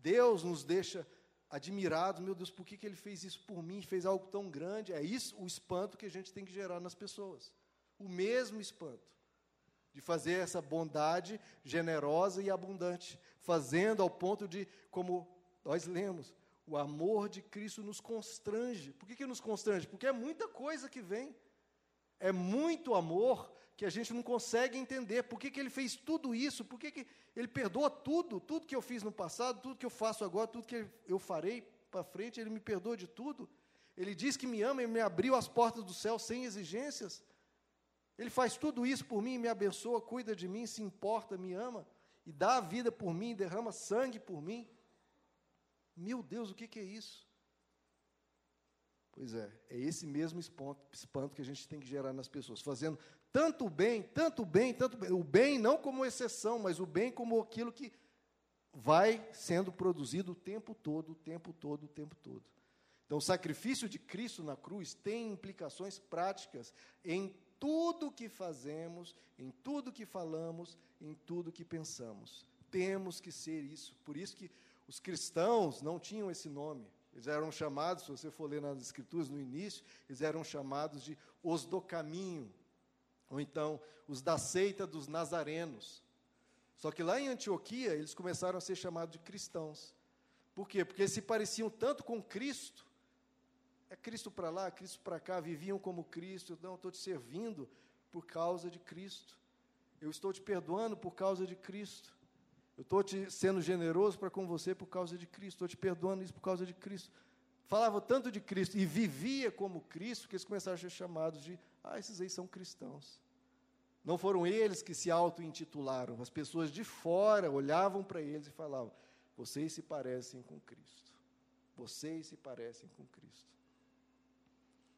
Deus nos deixa admirados. Meu Deus, por que, que ele fez isso por mim? Fez algo tão grande. É isso o espanto que a gente tem que gerar nas pessoas. O mesmo espanto de fazer essa bondade generosa e abundante, fazendo ao ponto de, como nós lemos, o amor de Cristo nos constrange. Por que, que nos constrange? Porque é muita coisa que vem, é muito amor que a gente não consegue entender. Por que, que ele fez tudo isso? Por que, que ele perdoa tudo? Tudo que eu fiz no passado, tudo que eu faço agora, tudo que eu farei para frente, ele me perdoa de tudo. Ele diz que me ama e me abriu as portas do céu sem exigências. Ele faz tudo isso por mim, me abençoa, cuida de mim, se importa, me ama e dá a vida por mim, derrama sangue por mim. Meu Deus, o que, que é isso? Pois é, é esse mesmo espanto que a gente tem que gerar nas pessoas, fazendo tanto bem, tanto bem, tanto bem. O bem não como exceção, mas o bem como aquilo que vai sendo produzido o tempo todo, o tempo todo, o tempo todo. Então, o sacrifício de Cristo na cruz tem implicações práticas em tudo que fazemos, em tudo que falamos, em tudo que pensamos. Temos que ser isso. Por isso que os cristãos não tinham esse nome. Eles eram chamados, se você for ler nas Escrituras no início, eles eram chamados de os do caminho, ou então os da seita dos nazarenos. Só que lá em Antioquia, eles começaram a ser chamados de cristãos. Por quê? Porque eles se pareciam tanto com Cristo é Cristo para lá, Cristo para cá, viviam como Cristo. Não, estou te servindo por causa de Cristo. Eu estou te perdoando por causa de Cristo. Eu estou te sendo generoso para com você por causa de Cristo. Estou te perdoando isso por causa de Cristo. Falava tanto de Cristo e vivia como Cristo que eles começaram a ser chamados de, ah, esses aí são cristãos. Não foram eles que se auto-intitularam, as pessoas de fora olhavam para eles e falavam: vocês se parecem com Cristo. Vocês se parecem com Cristo.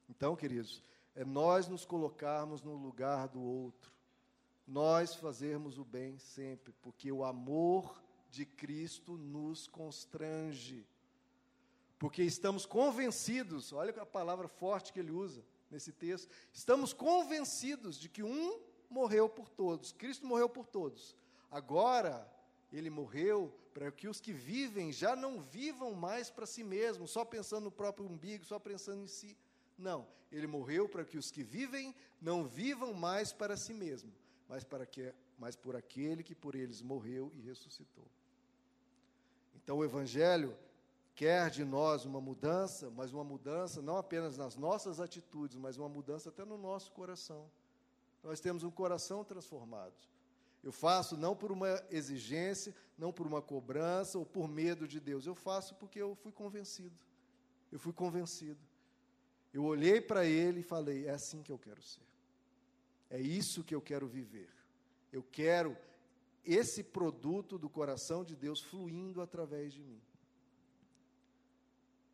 Então, queridos, é nós nos colocarmos no lugar do outro, nós fazermos o bem sempre, porque o amor de Cristo nos constrange. Porque estamos convencidos, olha a palavra forte que ele usa nesse texto, estamos convencidos de que um morreu por todos, Cristo morreu por todos. Agora, ele morreu para que os que vivem já não vivam mais para si mesmos, só pensando no próprio umbigo, só pensando em si, não, ele morreu para que os que vivem não vivam mais para si mesmo, mas para que mas por aquele que por eles morreu e ressuscitou. Então o evangelho quer de nós uma mudança, mas uma mudança não apenas nas nossas atitudes, mas uma mudança até no nosso coração. Nós temos um coração transformado. Eu faço não por uma exigência, não por uma cobrança ou por medo de Deus. Eu faço porque eu fui convencido. Eu fui convencido. Eu olhei para ele e falei: é assim que eu quero ser. É isso que eu quero viver. Eu quero esse produto do coração de Deus fluindo através de mim.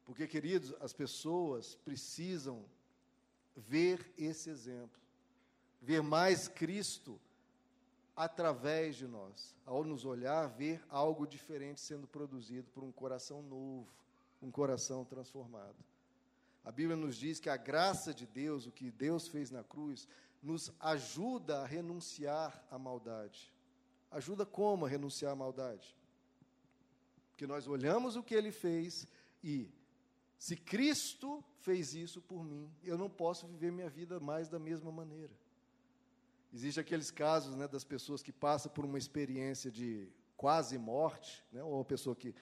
Porque, queridos, as pessoas precisam ver esse exemplo, ver mais Cristo através de nós. Ao nos olhar, ver algo diferente sendo produzido por um coração novo, um coração transformado. A Bíblia nos diz que a graça de Deus, o que Deus fez na cruz, nos ajuda a renunciar à maldade. Ajuda como a renunciar à maldade? Porque nós olhamos o que ele fez e se Cristo fez isso por mim, eu não posso viver minha vida mais da mesma maneira. Existem aqueles casos né, das pessoas que passam por uma experiência de quase morte, né, ou uma pessoa que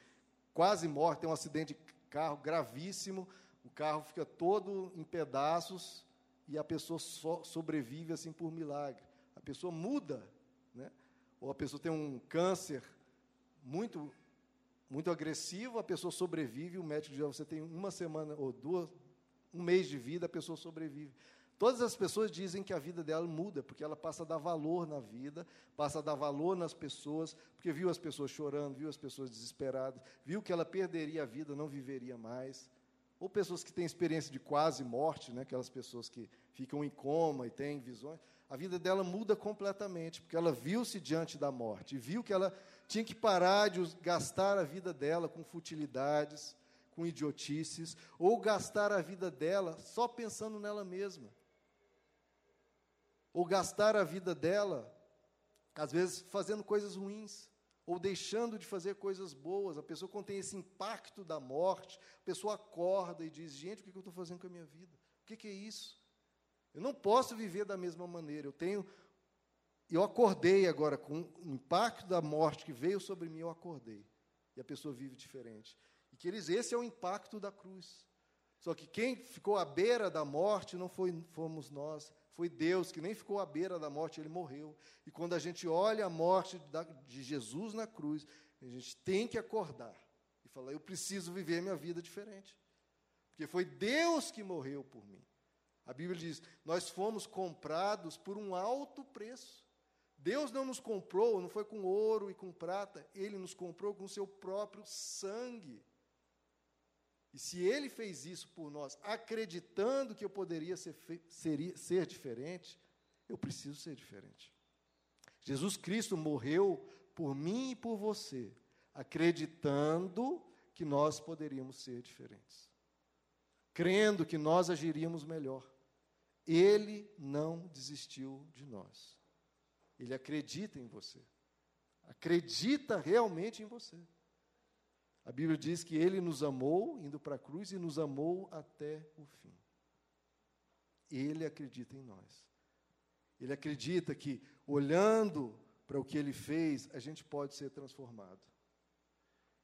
quase morre, tem um acidente de carro gravíssimo, o carro fica todo em pedaços e a pessoa so, sobrevive assim por milagre. A pessoa muda, né? ou a pessoa tem um câncer muito muito agressivo, a pessoa sobrevive, o médico diz, você tem uma semana ou duas, um mês de vida, a pessoa sobrevive. Todas as pessoas dizem que a vida dela muda, porque ela passa a dar valor na vida, passa a dar valor nas pessoas, porque viu as pessoas chorando, viu as pessoas desesperadas, viu que ela perderia a vida, não viveria mais. Ou pessoas que têm experiência de quase morte, né, aquelas pessoas que ficam em coma e têm visões, a vida dela muda completamente, porque ela viu-se diante da morte, viu que ela tinha que parar de gastar a vida dela com futilidades, com idiotices, ou gastar a vida dela só pensando nela mesma. Ou gastar a vida dela, às vezes, fazendo coisas ruins, ou deixando de fazer coisas boas. A pessoa, quando tem esse impacto da morte, a pessoa acorda e diz: Gente, o que eu estou fazendo com a minha vida? O que, que é isso? Eu não posso viver da mesma maneira. Eu tenho eu acordei agora com o impacto da morte que veio sobre mim, eu acordei. E a pessoa vive diferente. E queridos, esse é o impacto da cruz. Só que quem ficou à beira da morte não foi, fomos nós, foi Deus que nem ficou à beira da morte, ele morreu. E quando a gente olha a morte de Jesus na cruz, a gente tem que acordar e falar: eu preciso viver minha vida diferente. Porque foi Deus que morreu por mim. A Bíblia diz: nós fomos comprados por um alto preço. Deus não nos comprou, não foi com ouro e com prata, Ele nos comprou com o seu próprio sangue. E se Ele fez isso por nós, acreditando que eu poderia ser, seria, ser diferente, eu preciso ser diferente. Jesus Cristo morreu por mim e por você, acreditando que nós poderíamos ser diferentes, crendo que nós agiríamos melhor. Ele não desistiu de nós. Ele acredita em você. Acredita realmente em você. A Bíblia diz que ele nos amou indo para a cruz e nos amou até o fim. Ele acredita em nós. Ele acredita que, olhando para o que ele fez, a gente pode ser transformado.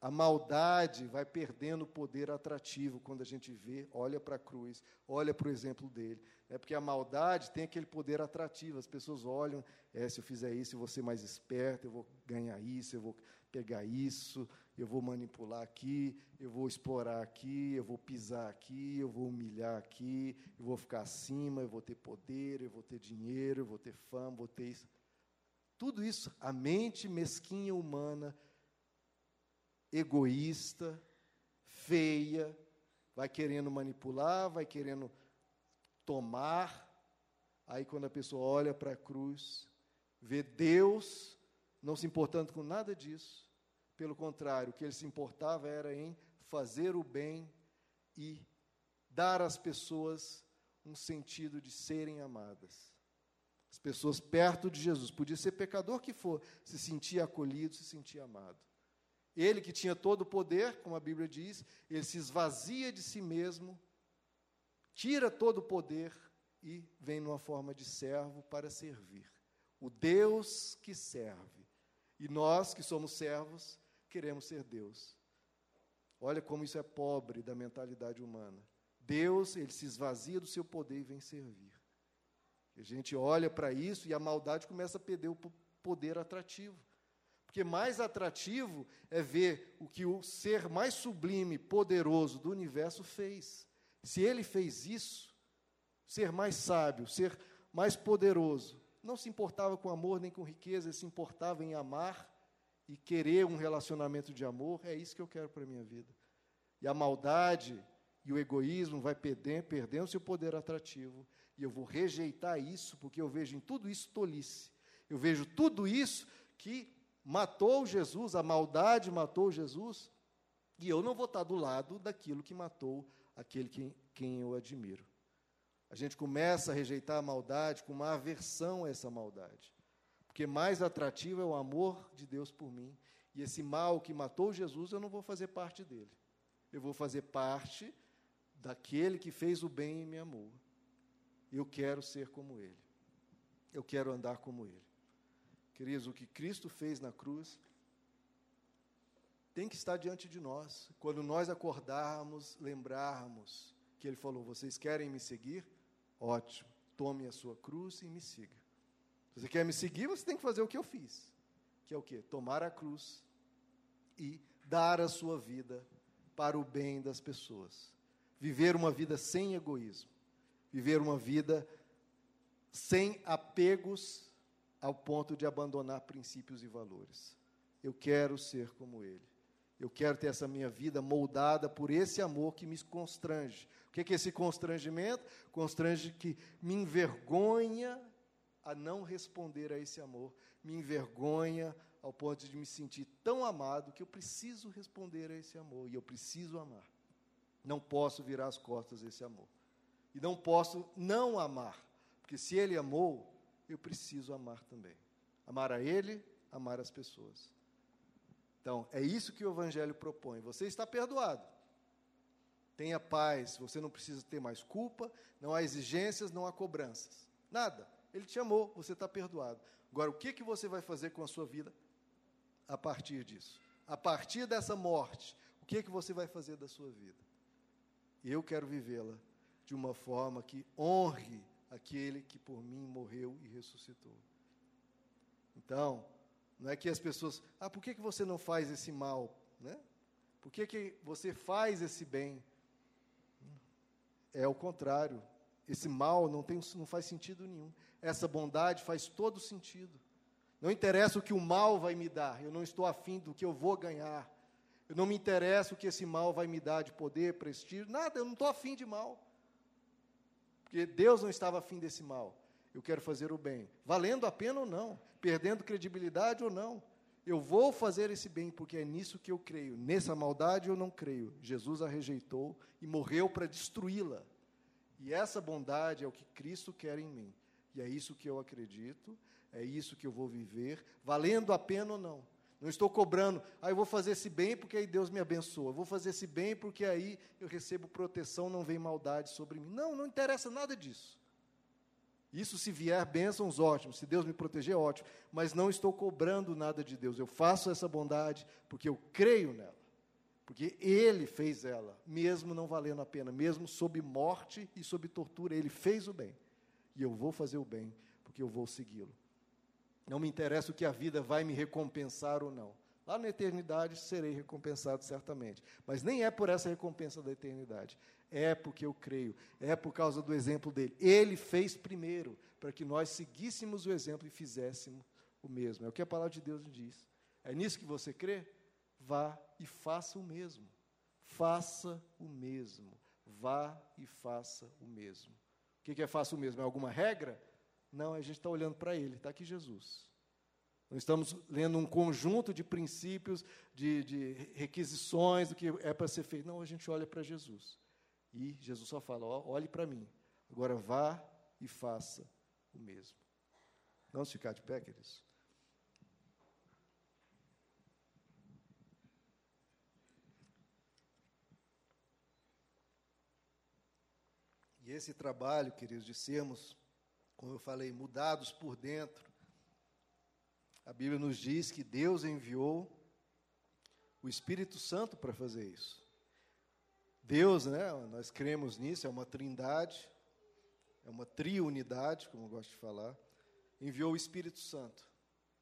A maldade vai perdendo poder atrativo quando a gente vê, olha para a cruz, olha para o exemplo dele. É porque a maldade tem aquele poder atrativo. As pessoas olham, é, se eu fizer isso, eu vou ser mais esperto, eu vou ganhar isso, eu vou pegar isso, eu vou manipular aqui, eu vou explorar aqui, eu vou pisar aqui, eu vou humilhar aqui, eu vou ficar acima, eu vou ter poder, eu vou ter dinheiro, eu vou ter fama, vou ter isso. Tudo isso, a mente mesquinha humana egoísta, feia, vai querendo manipular, vai querendo tomar. Aí, quando a pessoa olha para a cruz, vê Deus não se importando com nada disso, pelo contrário, o que ele se importava era em fazer o bem e dar às pessoas um sentido de serem amadas. As pessoas perto de Jesus, podia ser pecador que for, se sentia acolhido, se sentia amado. Ele que tinha todo o poder, como a Bíblia diz, ele se esvazia de si mesmo, tira todo o poder e vem numa forma de servo para servir. O Deus que serve. E nós que somos servos, queremos ser Deus. Olha como isso é pobre da mentalidade humana. Deus, ele se esvazia do seu poder e vem servir. A gente olha para isso e a maldade começa a perder o poder atrativo. Porque mais atrativo é ver o que o ser mais sublime, poderoso do universo fez. Se ele fez isso, ser mais sábio, ser mais poderoso, não se importava com amor nem com riqueza, ele se importava em amar e querer um relacionamento de amor, é isso que eu quero para a minha vida. E a maldade e o egoísmo vai perdendo, perdendo seu poder atrativo, e eu vou rejeitar isso, porque eu vejo em tudo isso tolice. Eu vejo tudo isso que matou Jesus, a maldade matou Jesus, e eu não vou estar do lado daquilo que matou aquele que, quem eu admiro. A gente começa a rejeitar a maldade com uma aversão a essa maldade. Porque mais atrativo é o amor de Deus por mim. E esse mal que matou Jesus, eu não vou fazer parte dele. Eu vou fazer parte daquele que fez o bem e me amou. Eu quero ser como ele. Eu quero andar como ele. Queridos, o que Cristo fez na cruz tem que estar diante de nós. Quando nós acordarmos, lembrarmos que ele falou: Vocês querem me seguir? Ótimo, tome a sua cruz e me siga. Se você quer me seguir, você tem que fazer o que eu fiz, que é o quê? Tomar a cruz e dar a sua vida para o bem das pessoas. Viver uma vida sem egoísmo. Viver uma vida sem apegos ao ponto de abandonar princípios e valores. Eu quero ser como ele. Eu quero ter essa minha vida moldada por esse amor que me constrange. O que é esse constrangimento? Constrange que me envergonha a não responder a esse amor, me envergonha ao ponto de me sentir tão amado que eu preciso responder a esse amor e eu preciso amar. Não posso virar as costas a esse amor. E não posso não amar, porque se ele amou, eu preciso amar também. Amar a ele, amar as pessoas. Então, é isso que o Evangelho propõe. Você está perdoado. Tenha paz, você não precisa ter mais culpa, não há exigências, não há cobranças. Nada. Ele te amou, você está perdoado. Agora, o que, que você vai fazer com a sua vida a partir disso? A partir dessa morte, o que, que você vai fazer da sua vida? Eu quero vivê-la de uma forma que honre aquele que por mim morreu e ressuscitou. Então, não é que as pessoas, ah, por que, que você não faz esse mal? Né? Por que, que você faz esse bem? É o contrário. Esse mal não, tem, não faz sentido nenhum. Essa bondade faz todo sentido. Não interessa o que o mal vai me dar, eu não estou afim do que eu vou ganhar. Eu não me interessa o que esse mal vai me dar de poder, prestígio, nada, eu não estou afim de mal. Porque Deus não estava afim desse mal. Eu quero fazer o bem. Valendo a pena ou não, perdendo credibilidade ou não. Eu vou fazer esse bem porque é nisso que eu creio. Nessa maldade eu não creio. Jesus a rejeitou e morreu para destruí-la. E essa bondade é o que Cristo quer em mim. E é isso que eu acredito, é isso que eu vou viver, valendo a pena ou não. Não estou cobrando, ah, eu vou fazer esse bem porque aí Deus me abençoa. Eu vou fazer esse bem porque aí eu recebo proteção, não vem maldade sobre mim. Não, não interessa nada disso. Isso se vier bênçãos, ótimo. Se Deus me proteger, ótimo. Mas não estou cobrando nada de Deus. Eu faço essa bondade porque eu creio nela. Porque Ele fez ela, mesmo não valendo a pena, mesmo sob morte e sob tortura, Ele fez o bem. E eu vou fazer o bem, porque eu vou segui-lo. Não me interessa o que a vida vai me recompensar ou não. Lá na eternidade serei recompensado certamente. Mas nem é por essa recompensa da eternidade. É porque eu creio. É por causa do exemplo dele. Ele fez primeiro, para que nós seguíssemos o exemplo e fizéssemos o mesmo. É o que a palavra de Deus diz. É nisso que você crê? Vá e faça o mesmo. Faça o mesmo. Vá e faça o mesmo. O que é faça o mesmo? É alguma regra? Não, a gente está olhando para ele. Está aqui Jesus. Não estamos lendo um conjunto de princípios, de, de requisições do que é para ser feito. Não, a gente olha para Jesus. E Jesus só fala: olhe para mim. Agora vá e faça o mesmo. Vamos ficar de pé, queridos? Esse trabalho, queridos, de sermos, como eu falei, mudados por dentro, a Bíblia nos diz que Deus enviou o Espírito Santo para fazer isso. Deus, né, nós cremos nisso, é uma trindade, é uma triunidade, como eu gosto de falar, enviou o Espírito Santo.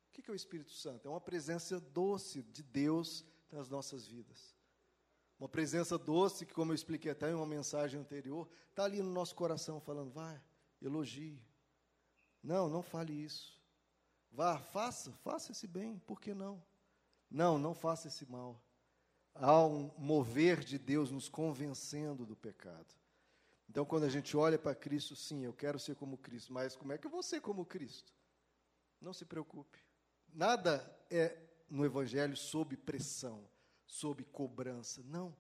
O que é o Espírito Santo? É uma presença doce de Deus nas nossas vidas. Uma presença doce que, como eu expliquei até em uma mensagem anterior, está ali no nosso coração falando, vai, elogie. Não, não fale isso. Vá, faça, faça esse bem, por que não? Não, não faça esse mal. Há um mover de Deus nos convencendo do pecado. Então, quando a gente olha para Cristo, sim, eu quero ser como Cristo, mas como é que eu vou ser como Cristo? Não se preocupe. Nada é no Evangelho sob pressão, sob cobrança. Não.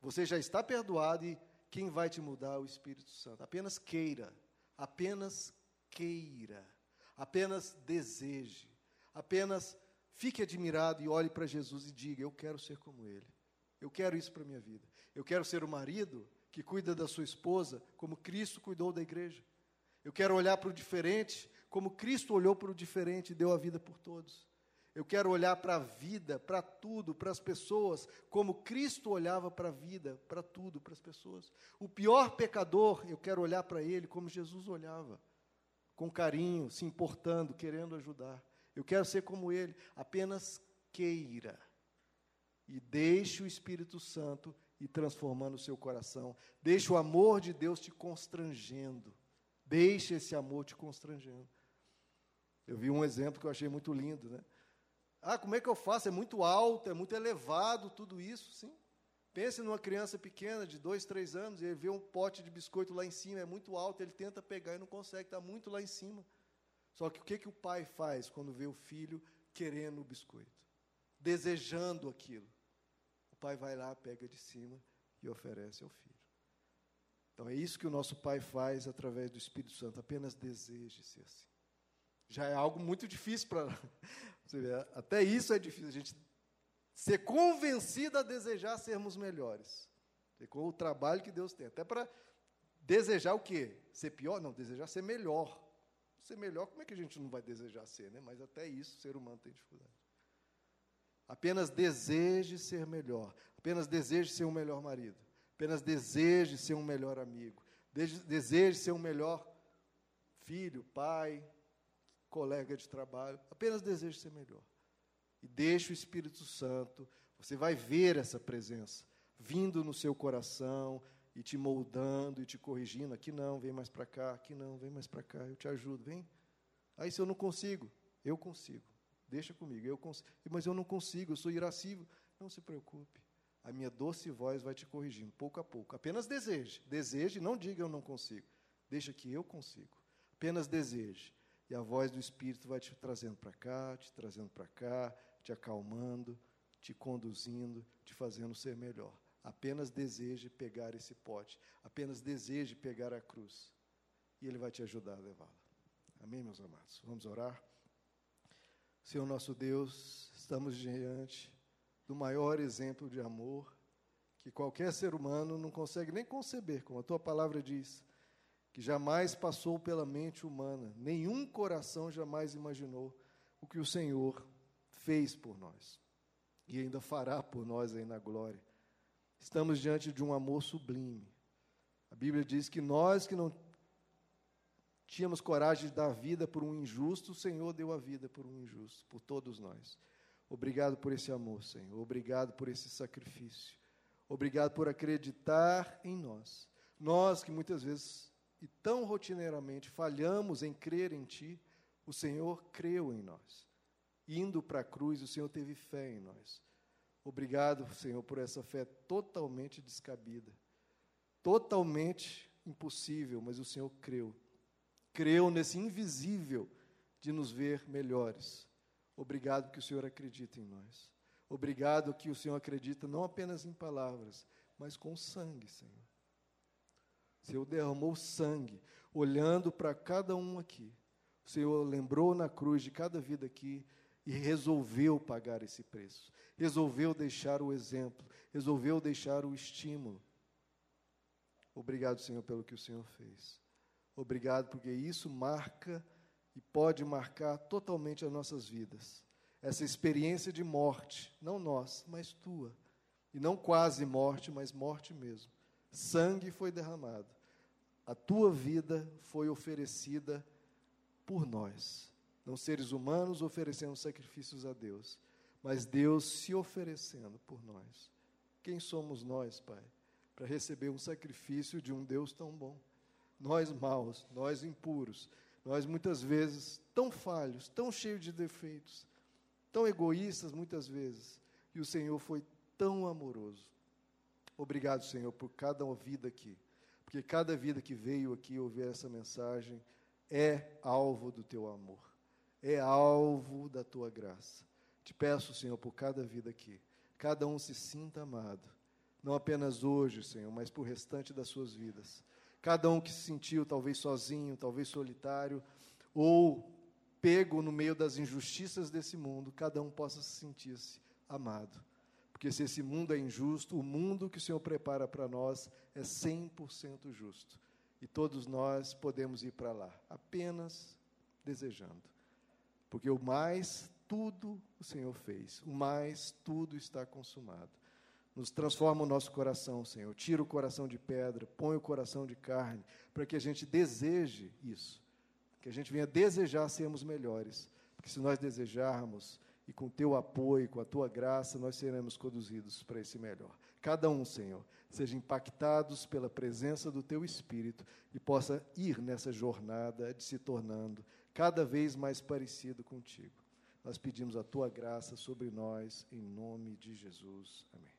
Você já está perdoado e quem vai te mudar é o Espírito Santo. Apenas queira, apenas queira, apenas deseje, apenas Fique admirado e olhe para Jesus e diga: Eu quero ser como Ele. Eu quero isso para a minha vida. Eu quero ser o marido que cuida da sua esposa como Cristo cuidou da igreja. Eu quero olhar para o diferente como Cristo olhou para o diferente e deu a vida por todos. Eu quero olhar para a vida, para tudo, para as pessoas, como Cristo olhava para a vida, para tudo, para as pessoas. O pior pecador, eu quero olhar para ele como Jesus olhava, com carinho, se importando, querendo ajudar. Eu quero ser como ele. Apenas queira. E deixe o Espírito Santo ir transformando o seu coração. Deixe o amor de Deus te constrangendo. Deixe esse amor te constrangendo. Eu vi um exemplo que eu achei muito lindo, né? Ah, como é que eu faço? É muito alto, é muito elevado, tudo isso, sim. Pense numa criança pequena de dois, três anos, e ele vê um pote de biscoito lá em cima, é muito alto, ele tenta pegar e não consegue, está muito lá em cima. Só que o que, que o pai faz quando vê o filho querendo o biscoito? Desejando aquilo. O pai vai lá, pega de cima e oferece ao filho. Então é isso que o nosso pai faz através do Espírito Santo. Apenas deseje ser assim. Já é algo muito difícil para. Até isso é difícil, a gente ser convencido a desejar sermos melhores. Com o trabalho que Deus tem. Até para desejar o quê? Ser pior? Não, desejar ser melhor ser melhor, como é que a gente não vai desejar ser, né? Mas até isso o ser humano tem dificuldade. Apenas deseje ser melhor, apenas deseje ser um melhor marido, apenas deseje ser um melhor amigo, deseje ser um melhor filho, pai, colega de trabalho, apenas deseje ser melhor. E deixe o Espírito Santo, você vai ver essa presença vindo no seu coração, e te moldando e te corrigindo. Aqui não, vem mais para cá, aqui não, vem mais para cá, eu te ajudo, vem. Aí se eu não consigo, eu consigo. Deixa comigo, eu consigo. Mas eu não consigo, eu sou irascível. Não se preocupe. A minha doce voz vai te corrigindo, pouco a pouco. Apenas deseje. Deseje, não diga eu não consigo. Deixa que eu consigo. Apenas deseje. E a voz do Espírito vai te trazendo para cá, te trazendo para cá, te acalmando, te conduzindo, te fazendo ser melhor. Apenas deseje pegar esse pote. Apenas deseje pegar a cruz. E Ele vai te ajudar a levá-la. Amém, meus amados? Vamos orar? Senhor nosso Deus, estamos diante do maior exemplo de amor que qualquer ser humano não consegue nem conceber, como a tua palavra diz, que jamais passou pela mente humana, nenhum coração jamais imaginou o que o Senhor fez por nós e ainda fará por nós aí na glória. Estamos diante de um amor sublime. A Bíblia diz que nós que não tínhamos coragem de dar vida por um injusto, o Senhor deu a vida por um injusto, por todos nós. Obrigado por esse amor, Senhor. Obrigado por esse sacrifício. Obrigado por acreditar em nós. Nós que muitas vezes e tão rotineiramente falhamos em crer em Ti, o Senhor creu em nós. Indo para a cruz, o Senhor teve fé em nós. Obrigado, Senhor, por essa fé totalmente descabida, totalmente impossível, mas o Senhor creu. Creu nesse invisível de nos ver melhores. Obrigado que o Senhor acredita em nós. Obrigado que o Senhor acredita não apenas em palavras, mas com sangue, Senhor. O Senhor derramou sangue, olhando para cada um aqui. O Senhor lembrou na cruz de cada vida aqui e resolveu pagar esse preço, resolveu deixar o exemplo, resolveu deixar o estímulo. Obrigado, Senhor, pelo que o Senhor fez. Obrigado, porque isso marca e pode marcar totalmente as nossas vidas. Essa experiência de morte, não nós, mas tua, E não quase morte, mas morte mesmo. Sangue foi derramado. A tua vida foi oferecida por nós. Não seres humanos oferecendo sacrifícios a Deus, mas Deus se oferecendo por nós. Quem somos nós, Pai, para receber um sacrifício de um Deus tão bom? Nós maus, nós impuros, nós muitas vezes tão falhos, tão cheios de defeitos, tão egoístas muitas vezes, e o Senhor foi tão amoroso. Obrigado, Senhor, por cada vida aqui, porque cada vida que veio aqui ouvir essa mensagem é alvo do teu amor, é alvo da tua graça. Te peço, Senhor, por cada vida aqui, cada um se sinta amado, não apenas hoje, Senhor, mas por restante das suas vidas. Cada um que se sentiu talvez sozinho, talvez solitário, ou pego no meio das injustiças desse mundo, cada um possa sentir-se amado. Porque se esse mundo é injusto, o mundo que o Senhor prepara para nós é 100% justo. E todos nós podemos ir para lá, apenas desejando. Porque o mais tudo o Senhor fez, o mais tudo está consumado. Nos transforma o nosso coração, Senhor. Tira o coração de pedra, põe o coração de carne, para que a gente deseje isso. Que a gente venha desejar sermos melhores. Porque se nós desejarmos, e com teu apoio, com a tua graça, nós seremos conduzidos para esse melhor. Cada um, Senhor, seja impactados pela presença do teu Espírito e possa ir nessa jornada de se tornando cada vez mais parecido contigo. Nós pedimos a tua graça sobre nós, em nome de Jesus. Amém.